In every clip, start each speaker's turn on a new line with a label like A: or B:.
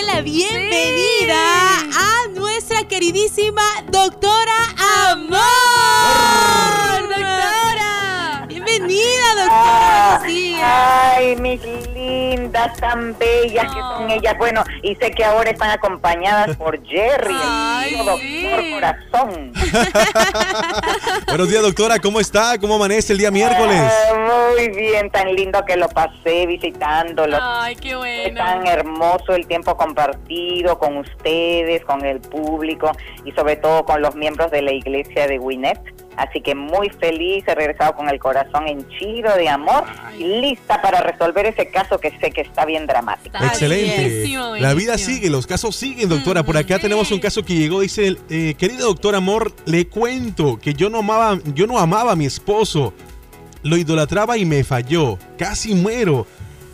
A: darle la bienvenida a nuestra queridísima doctora Amor. Doctora. Bienvenida, doctora.
B: Ay, mis lindas, tan bellas que son ellas. Bueno, y sé que ahora están acompañadas por Jerry,
A: Ay,
B: el doctor
A: sí.
B: corazón.
C: Buenos días, doctora. ¿Cómo está? ¿Cómo amanece el día miércoles?
B: Ah, muy bien, tan lindo que lo pasé visitándolo.
A: Ay, qué
B: Fue
A: bueno.
B: tan hermoso el tiempo compartido con ustedes, con el público y sobre todo con los miembros de la iglesia de Winnet. Así que muy feliz, he regresado con el corazón henchido de amor y lista para resolver ese caso que sé que está bien dramático.
A: Está
C: Excelente. La vida sigue, los casos siguen, doctora. Por acá
A: sí.
C: tenemos un caso que llegó, dice, eh, querido doctor Amor, le cuento que yo no amaba, yo no amaba a mi esposo. Lo idolatraba y me falló. Casi muero.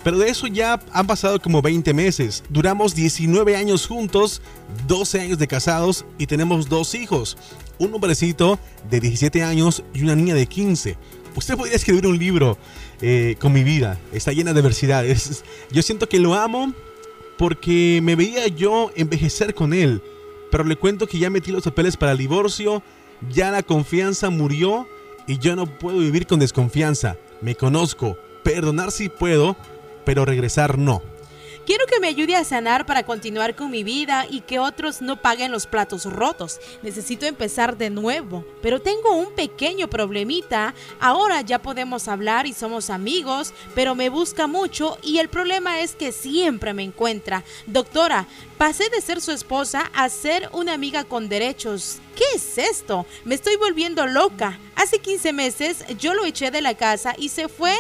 C: Pero de eso ya han pasado como 20 meses. Duramos 19 años juntos, 12 años de casados y tenemos dos hijos. Un hombrecito de 17 años y una niña de 15. Usted podría escribir un libro eh, con mi vida. Está llena de diversidades. Yo siento que lo amo porque me veía yo envejecer con él. Pero le cuento que ya metí los papeles para el divorcio, ya la confianza murió y yo no puedo vivir con desconfianza. Me conozco, perdonar sí puedo, pero regresar no.
A: Quiero que me ayude a sanar para continuar con mi vida y que otros no paguen los platos rotos. Necesito empezar de nuevo, pero tengo un pequeño problemita. Ahora ya podemos hablar y somos amigos, pero me busca mucho y el problema es que siempre me encuentra. Doctora, pasé de ser su esposa a ser una amiga con derechos. ¿Qué es esto? Me estoy volviendo loca. Hace 15 meses yo lo eché de la casa y se fue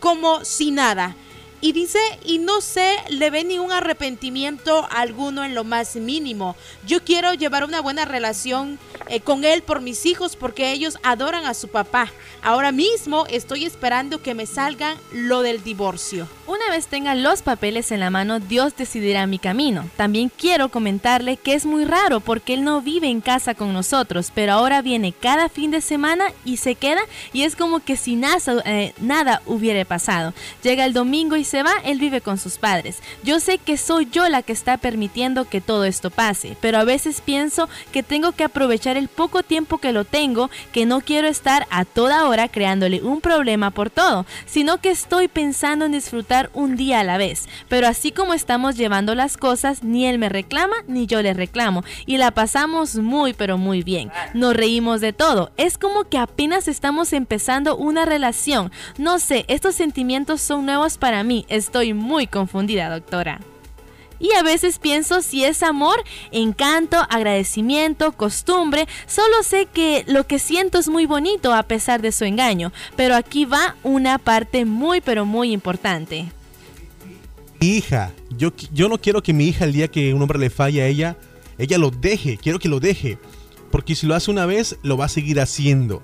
A: como si nada. Y dice, y no sé, le ve ni un arrepentimiento alguno en lo más mínimo. Yo quiero llevar una buena relación eh, con él por mis hijos porque ellos adoran a su papá. Ahora mismo estoy esperando que me salgan lo del divorcio.
D: Vez tenga los papeles en la mano, Dios decidirá mi camino. También quiero comentarle que es muy raro porque él no vive en casa con nosotros, pero ahora viene cada fin de semana y se queda y es como que si nada, eh, nada hubiera pasado. Llega el domingo y se va, él vive con sus padres. Yo sé que soy yo la que está permitiendo que todo esto pase, pero a veces pienso que tengo que aprovechar el poco tiempo que lo tengo, que no quiero estar a toda hora creándole un problema por todo, sino que estoy pensando en disfrutar un día a la vez. Pero así como estamos llevando las cosas, ni él me reclama ni yo le reclamo y la pasamos muy pero muy bien. Nos reímos de todo. Es como que apenas estamos empezando una relación. No sé, estos sentimientos son nuevos para mí. Estoy muy confundida, doctora. Y a veces pienso si es amor, encanto, agradecimiento, costumbre. Solo sé que lo que siento es muy bonito a pesar de su engaño. Pero aquí va una parte muy pero muy importante.
C: Hija, yo, yo no quiero que mi hija el día que un hombre le falle a ella, ella lo deje, quiero que lo deje. Porque si lo hace una vez, lo va a seguir haciendo.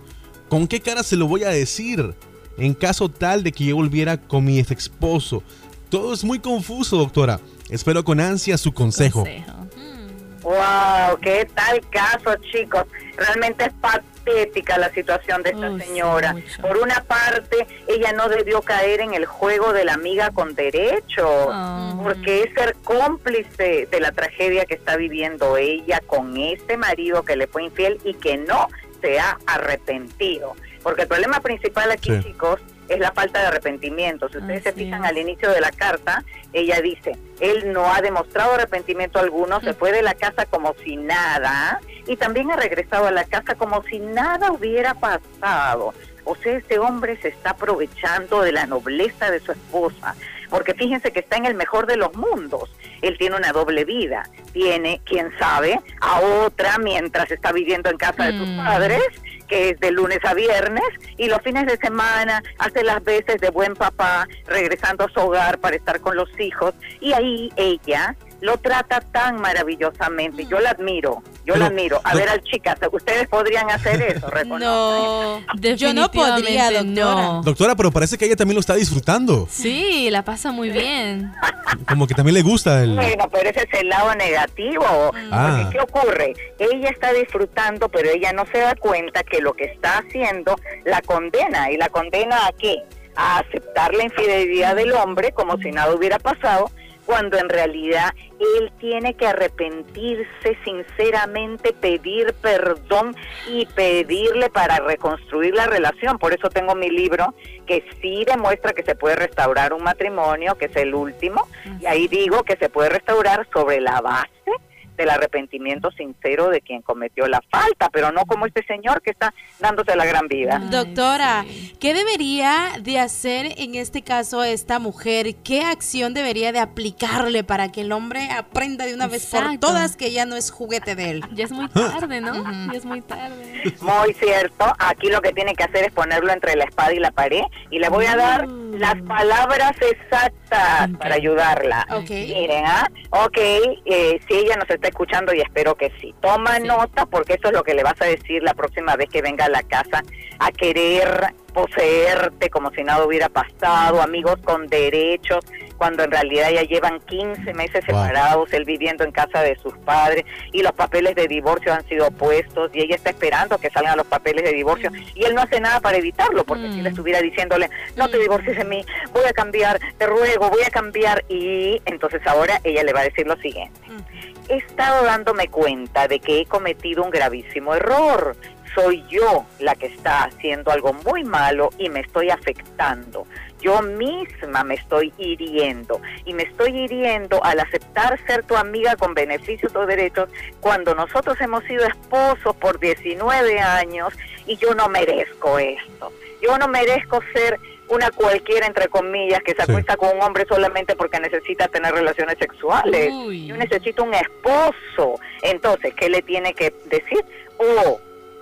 C: ¿Con qué cara se lo voy a decir? En caso tal de que yo volviera con mi ex esposo. Todo es muy confuso, doctora. Espero con ansia su consejo.
B: Wow, qué tal caso, chicos. Realmente es patética la situación de esta
D: Uy,
B: señora. Por una parte, ella no debió caer en el juego de la amiga con derecho,
D: Oh.
B: porque es ser cómplice de la tragedia que está viviendo ella con este marido que le fue infiel y que no se ha arrepentido. Porque el problema principal aquí,
C: Sí.
B: chicos, es la falta de arrepentimiento. Si ustedes se fijan
D: es.
B: al inicio de la carta, ella dice, él no ha demostrado arrepentimiento alguno, se fue de la casa como si nada y también ha regresado a la casa como si nada hubiera pasado. O sea, este hombre se está aprovechando de la nobleza de su esposa, porque fíjense que está en el mejor de los mundos. Él tiene una doble vida, tiene, quién sabe, a otra mientras está viviendo en casa de sus
D: Mm.
B: padres, que es de lunes a viernes, y los fines de semana hace las veces de buen papá, regresando a su hogar para estar con los hijos, y ahí ella lo trata tan maravillosamente. Yo la admiro, yo la admiro. A ver, al chicas, ¿ustedes podrían hacer eso?
A: No, yo no podría,
D: Definitivamente
A: doctora.
D: no.
C: Doctora, pero parece que ella también lo está disfrutando.
D: Sí, la pasa muy bien.
C: Como que también le gusta el...
B: Bueno, pero ese es el lado negativo.
C: Ah.
B: Porque, ¿qué ocurre? Ella está disfrutando, pero ella no se da cuenta que lo que está haciendo la condena. ¿Y la condena a qué? A aceptar la infidelidad del hombre como si nada hubiera pasado, cuando en realidad él tiene que arrepentirse sinceramente, pedir perdón y pedirle para reconstruir la relación. Por eso tengo mi libro que sí demuestra que se puede restaurar un matrimonio, que es el último, y ahí digo que se puede restaurar sobre la base del arrepentimiento sincero de quien cometió la falta, pero no como este señor que está dándose la gran vida.
A: Doctora, ¿qué debería de hacer en este caso esta mujer? ¿Qué acción debería de aplicarle para que el hombre aprenda de una vez por todas que ya no es juguete de él?
D: Ya es muy tarde, ¿no? Ya es muy tarde.
B: Muy cierto. Aquí lo que tiene que hacer es ponerlo entre la espada y la pared y le voy a dar mm. las palabras exactas para ayudarla. Miren, ¿ah? Ok, eh, si ella nos está escuchando y espero que sí. Toma nota porque eso es lo que le vas a decir la próxima vez que venga a la casa a querer poseerte como si nada hubiera pasado, amigos con derechos, cuando en realidad ya llevan 15 meses separados, él viviendo en casa de sus padres y los papeles de divorcio han sido puestos y ella está esperando que salgan los papeles de divorcio y él no hace nada para evitarlo, porque si le mm. estuviera diciéndole, no te mm. divorcies de mí, voy a cambiar, te ruego, voy a cambiar y entonces ahora ella le va a decir lo siguiente. Mm he estado dándome cuenta de que he cometido un gravísimo error. Soy yo la que está haciendo algo muy malo y me estoy afectando. Yo misma me estoy hiriendo y me estoy hiriendo al aceptar ser tu amiga con beneficios o derechos cuando nosotros hemos sido esposos por 19 años y yo no merezco esto. Yo no merezco ser una cualquiera, entre comillas, que se acuesta con un hombre solamente porque necesita tener relaciones sexuales. Yo necesito un esposo. Entonces, ¿qué le tiene que decir?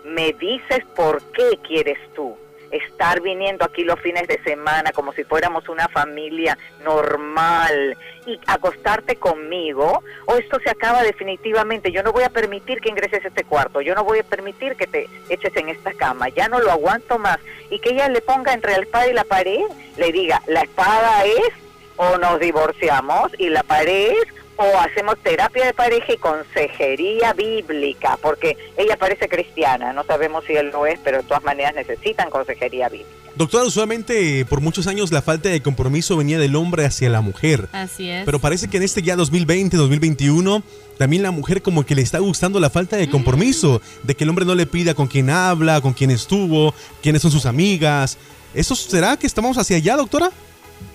B: Me dices por qué quieres tú estar viniendo aquí los fines de semana como si fuéramos una familia normal y acostarte conmigo, o esto se acaba definitivamente. Yo no voy a permitir que ingreses a este cuarto, yo no voy a permitir que te eches en esta cama, ya no lo aguanto más. Y que ella le ponga entre la espada y la pared, le diga, la espada es o nos divorciamos y la pared es o hacemos terapia de pareja y consejería bíblica, porque ella parece cristiana, no sabemos si él lo es, pero de todas maneras necesitan consejería bíblica.
C: Doctora, usualmente por muchos años la falta de compromiso venía del hombre hacia la mujer.
D: Así es.
C: Pero parece que en este ya 2020, 2021, también la mujer como que le está gustando la falta de compromiso, de que el hombre no le pida con quién habla, con quién estuvo, quiénes son sus amigas. ¿Eso será que estamos hacia allá, doctora?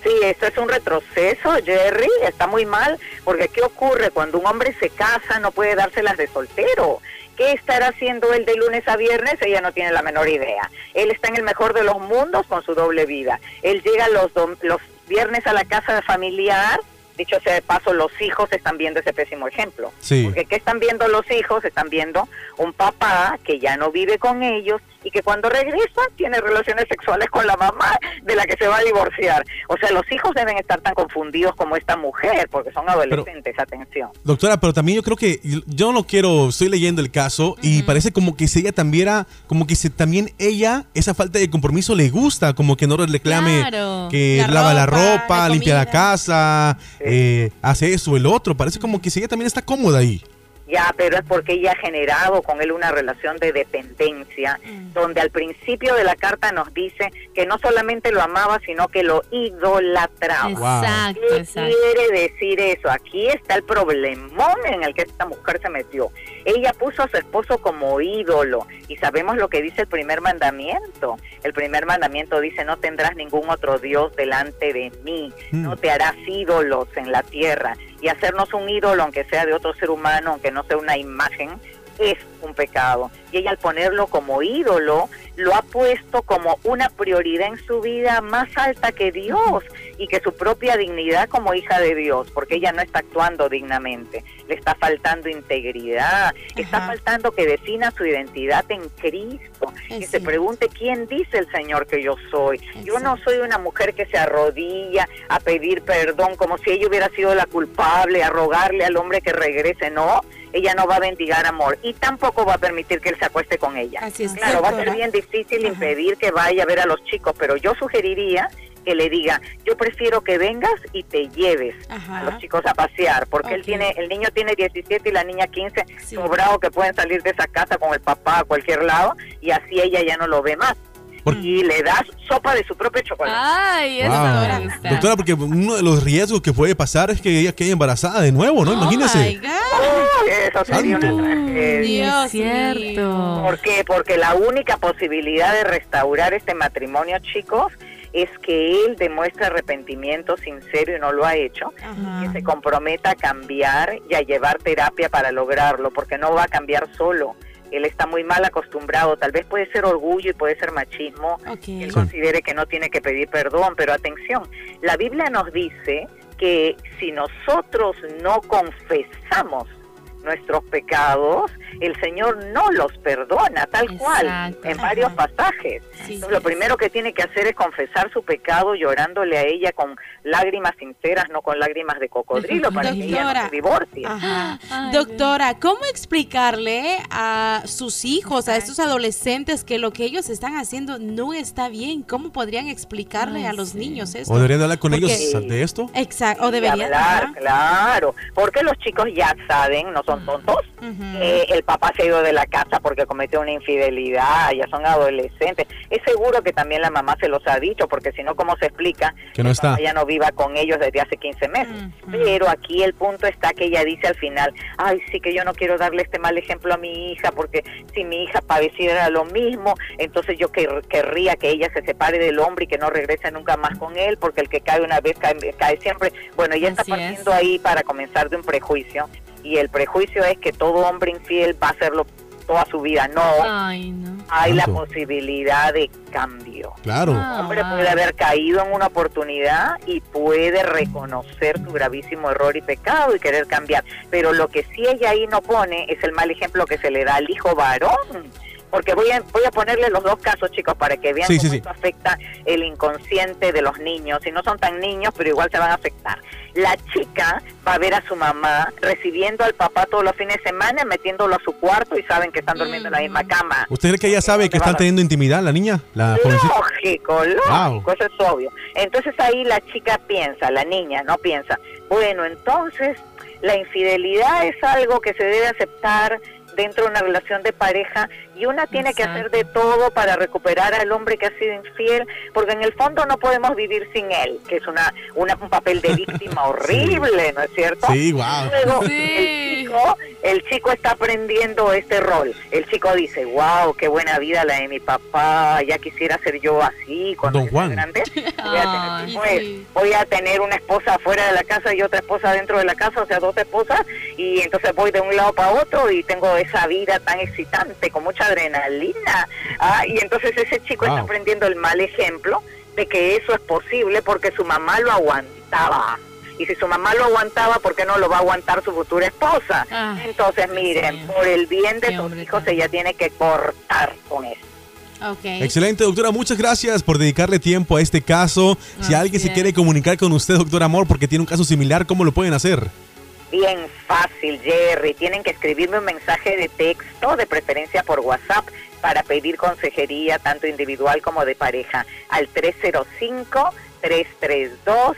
B: Sí, esto es un retroceso, Jerry, está muy mal, porque ¿qué ocurre? Cuando un hombre se casa no puede dárselas de soltero. ¿Qué estará haciendo él de lunes a viernes? Ella no tiene la menor idea. Él está en el mejor de los mundos con su doble vida. Él llega los, los viernes a la casa familiar dicho sea de paso, los hijos están viendo ese pésimo ejemplo. Porque ¿qué están viendo los hijos? Están viendo un papá que ya no vive con ellos y que cuando regresa tiene relaciones sexuales con la mamá de la que se va a divorciar. O sea, los hijos deben estar tan confundidos como esta mujer, porque son adolescentes, atención.
C: Doctora, pero también yo creo que yo no quiero, estoy leyendo el caso y parece como que si ella también era, como que si también ella, esa falta de compromiso le gusta, como que no le reclame que lava la ropa, limpia la casa, eh, hace eso, el otro, parece como que si ella también está cómoda ahí.
B: Ya, pero es porque ella ha generado con él una relación de dependencia, mm. donde al principio de la carta nos dice que no solamente lo amaba, sino que lo idolatraba.
D: Exacto,
B: ¿Qué quiere decir eso? Aquí está el problemón en el que esta mujer se metió. Ella puso a su esposo como ídolo y sabemos lo que dice el primer mandamiento. El primer mandamiento dice, no tendrás ningún otro Dios delante de mí, mm. no te harás ídolos en la tierra y hacernos un ídolo, aunque sea de otro ser humano, aunque no sea una imagen, es un pecado. Y ella al ponerlo como ídolo, lo ha puesto como una prioridad en su vida más alta que Dios y que su propia dignidad como hija de Dios, porque ella no está actuando dignamente, le está faltando integridad, está faltando que defina su identidad en Cristo, que se pregunte quién dice el Señor que yo soy. Yo no soy una mujer que se arrodilla a pedir perdón como si ella hubiera sido la culpable, a rogarle al hombre que regrese, no ella no va a bendigar amor y tampoco va a permitir que él se acueste con ella. claro, va a ser bien difícil impedir que vaya a ver a los chicos, pero yo sugeriría que le diga, yo prefiero que vengas y te lleves a los chicos a pasear, porque él tiene, el niño tiene 17 y la niña 15, sobrado que pueden salir de esa casa con el papá a cualquier lado y así ella ya no lo ve más. y le das sopa de su propio chocolate.
D: Ay, eso
C: Wow.
D: me gusta.
C: Doctora, porque uno de los riesgos que puede pasar es que ella quede embarazada de nuevo, ¿no?
A: Oh my
C: Imagínese.
A: God.
B: Uy, eso sería
C: Santo.
B: una tragedia.
A: Dios
D: es cierto.
B: ¿Por qué? Porque la única posibilidad de restaurar este matrimonio, chicos, es que él demuestre arrepentimiento sincero y no lo ha hecho,
A: Ajá.
B: que se comprometa a cambiar y a llevar terapia para lograrlo, porque no va a cambiar solo. Él está muy mal acostumbrado, tal vez puede ser orgullo y puede ser machismo, él considere que no tiene que pedir perdón, pero atención, la Biblia nos dice que si nosotros no confesamos nuestros pecados, el Señor no los perdona, tal cual, en varios
A: Ajá.
B: pasajes.
A: Sí.
B: Entonces, lo primero que tiene que hacer es confesar su pecado llorándole a ella con lágrimas sinceras, no con lágrimas de cocodrilo, para que ella no se divorcie.
A: Ajá.
D: Ay,
A: Doctora, ¿cómo explicarle a sus hijos, a estos adolescentes, que lo que ellos están haciendo no está bien? ¿Cómo podrían explicarle
D: Ay,
A: a los
D: sí.
A: niños esto?
C: ¿O deberían hablar con
A: Porque-
C: ellos de esto?
A: Exacto, o deberían.
B: hablar,
A: ajá.
B: claro, porque los chicos ya saben, no son tontos,
A: Ujú.
B: que el papá se ha ido de la casa porque cometió una infidelidad, ya son adolescentes. Es seguro que también la mamá se los ha dicho, porque si no, ¿cómo se explica
C: Que no está.
B: ya no viva con ellos desde hace 15 meses? Pero aquí el punto está que ella dice al final, ay, sí que yo no quiero darle este mal ejemplo a mi hija, porque si mi hija padeciera lo mismo, entonces yo quer- querría que ella se separe del hombre y que no regrese nunca más con él, porque el que cae una vez cae, cae siempre. Bueno, ella está
D: es.
B: partiendo ahí para comenzar de un prejuicio, y el prejuicio es que todo hombre infiel va a hacerlo toda su vida. No,
D: Ay, no.
B: hay la posibilidad de cambio.
C: Claro.
D: Ah.
B: El hombre puede haber caído en una oportunidad y puede reconocer su gravísimo error y pecado y querer cambiar. Pero lo que sí ella ahí no pone es el mal ejemplo que se le da al hijo varón. Porque voy a, voy a ponerle los dos casos, chicos, para que vean
C: Sí,
B: cómo
C: sí, sí.
B: esto afecta el inconsciente de los niños. Y no son tan niños, pero igual se van a afectar. La chica va a ver a su mamá recibiendo al papá todos los fines de semana, metiéndolo a su cuarto y saben que están durmiendo en la misma cama.
C: ¿Usted cree que ella sabe que están teniendo intimidad, la niña? La.
B: Lógico, lógico,
C: Wow.
B: eso es obvio. Entonces ahí la chica piensa, la niña no piensa, bueno, entonces la infidelidad es algo que se debe aceptar dentro de una relación de pareja y una tiene que hacer de todo para recuperar al hombre que ha sido infiel, porque en el fondo no podemos vivir sin él, que es una, una un papel de víctima horrible, ¿no es cierto?
C: Sí, wow.
B: Luego,
D: Sí.
B: el chico, el chico está aprendiendo este rol. El chico dice, wow, qué buena vida la de mi papá, ya quisiera ser yo así cuando
C: Don Juan.
B: grande. Voy a, tener, pues,
A: sí.
B: voy a tener una esposa afuera de la casa y otra esposa dentro de la casa, o sea, dos esposas, y entonces voy de un lado para otro y tengo esa vida tan excitante, con mucha adrenalina. Ah, y entonces ese chico está aprendiendo el mal ejemplo de que eso es posible porque su mamá lo aguantaba. Y si su mamá lo aguantaba, ¿por qué no lo va a aguantar su futura esposa?
D: Ah,
B: Entonces, miren,
D: sí.
B: por el bien de sus hijos, ella tiene que cortar con eso.
A: Ok.
C: Excelente, doctora. Muchas gracias por dedicarle tiempo a este caso. Si
D: Así
C: alguien se quiere comunicar con usted, doctor Amor, porque tiene un caso similar, ¿cómo lo pueden hacer?
B: Bien fácil, Jerry. Tienen que escribirme un mensaje de texto, de preferencia por WhatsApp, para pedir consejería, tanto individual como de pareja, al 305-332.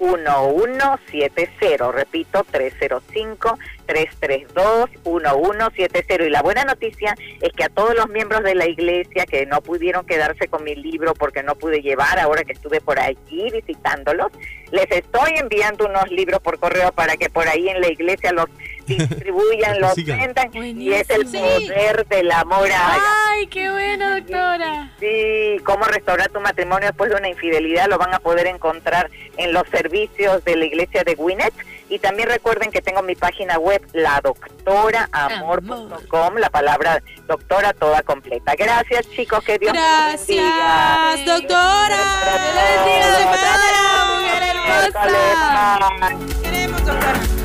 B: 1170, repito, 305-332-1170. Y la buena noticia es que a todos los miembros de la iglesia que no pudieron quedarse con mi libro porque no pude llevar, ahora que estuve por allí visitándolos, les estoy enviando unos libros por correo para que por ahí en la iglesia los distribuyan, los vendan. Y es el poder del amor
D: Ay, qué bueno, doctora.
B: Sí, cómo restaurar tu matrimonio después de una infidelidad lo van a poder encontrar en los servicios de la iglesia de Winnet. Y también recuerden que tengo mi página web, ladoctoraamor.com, la palabra doctora toda completa. Gracias, chicos, que Dios
A: Gracias,
B: bendiga.
A: doctora.
B: Dios
A: Feliz
B: bendiga,
A: semana, mujer hermosa.
B: Miércoles, bye.
A: Queremos, doctora.